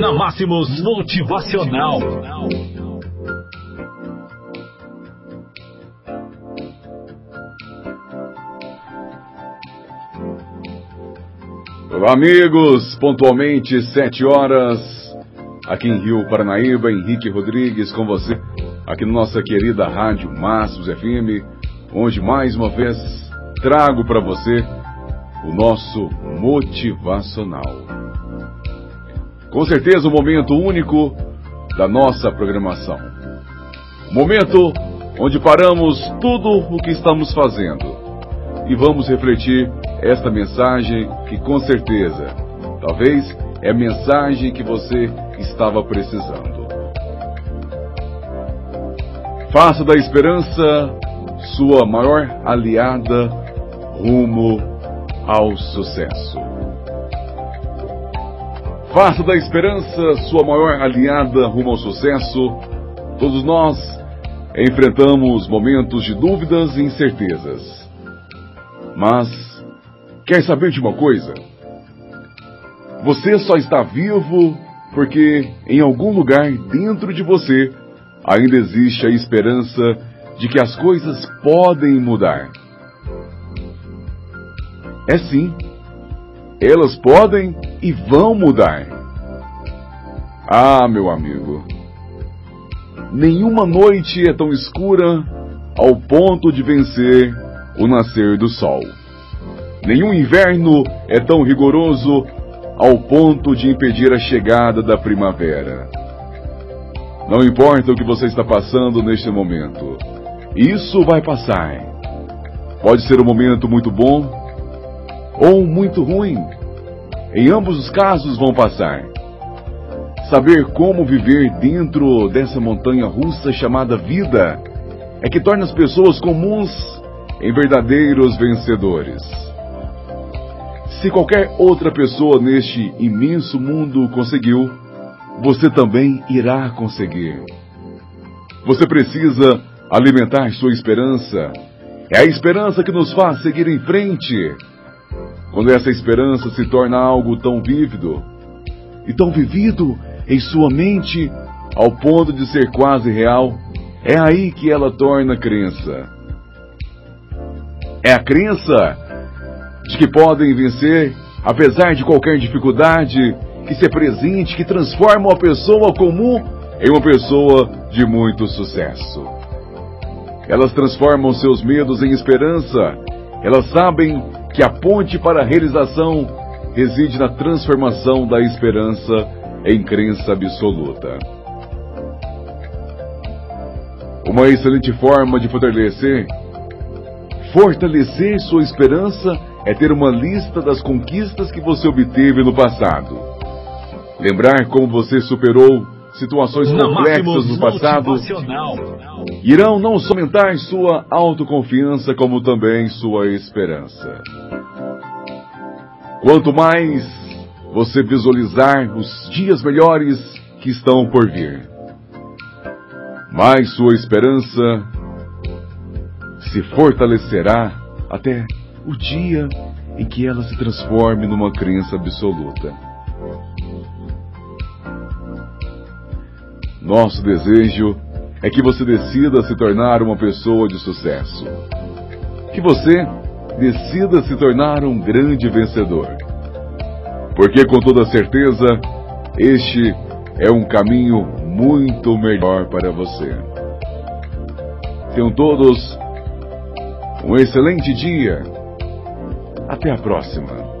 Na Máximos Motivacional. Olá, amigos. Pontualmente, sete horas. Aqui em Rio Paranaíba, Henrique Rodrigues com você. Aqui na nossa querida Rádio Máximos FM. Onde mais uma vez trago para você o nosso motivacional. Com certeza um momento único da nossa programação. Momento onde paramos tudo o que estamos fazendo e vamos refletir esta mensagem que com certeza, talvez é a mensagem que você estava precisando. Faça da esperança sua maior aliada rumo ao sucesso. Faça da esperança sua maior aliada rumo ao sucesso. Todos nós enfrentamos momentos de dúvidas e incertezas. Mas, quer saber de uma coisa? Você só está vivo porque em algum lugar dentro de você ainda existe a esperança de que as coisas podem mudar. É sim. Elas podem e vão mudar. Ah, meu amigo. Nenhuma noite é tão escura ao ponto de vencer o nascer do sol. Nenhum inverno é tão rigoroso ao ponto de impedir a chegada da primavera. Não importa o que você está passando neste momento, isso vai passar. Pode ser um momento muito bom ou muito ruim. Em ambos os casos vão passar. Saber como viver dentro dessa montanha russa chamada vida é que torna as pessoas comuns em verdadeiros vencedores. Se qualquer outra pessoa neste imenso mundo conseguiu, você também irá conseguir. Você precisa alimentar sua esperança. É a esperança que nos faz seguir em frente quando essa esperança se torna algo tão vívido e tão vivido em sua mente ao ponto de ser quase real, é aí que ela torna crença. É a crença de que podem vencer apesar de qualquer dificuldade que se apresente, que transforma uma pessoa comum em uma pessoa de muito sucesso. Elas transformam seus medos em esperança. Elas sabem que a ponte para a realização reside na transformação da esperança em crença absoluta. Uma excelente forma de fortalecer fortalecer sua esperança é ter uma lista das conquistas que você obteve no passado. Lembrar como você superou situações complexas no passado irão não só aumentar sua autoconfiança, como também sua esperança. Quanto mais você visualizar os dias melhores que estão por vir, mais sua esperança se fortalecerá até o dia em que ela se transforme numa crença absoluta. Nosso desejo é que você decida se tornar uma pessoa de sucesso. Que você decida se tornar um grande vencedor. Porque com toda certeza, este é um caminho muito melhor para você. Tenham todos um excelente dia. Até a próxima.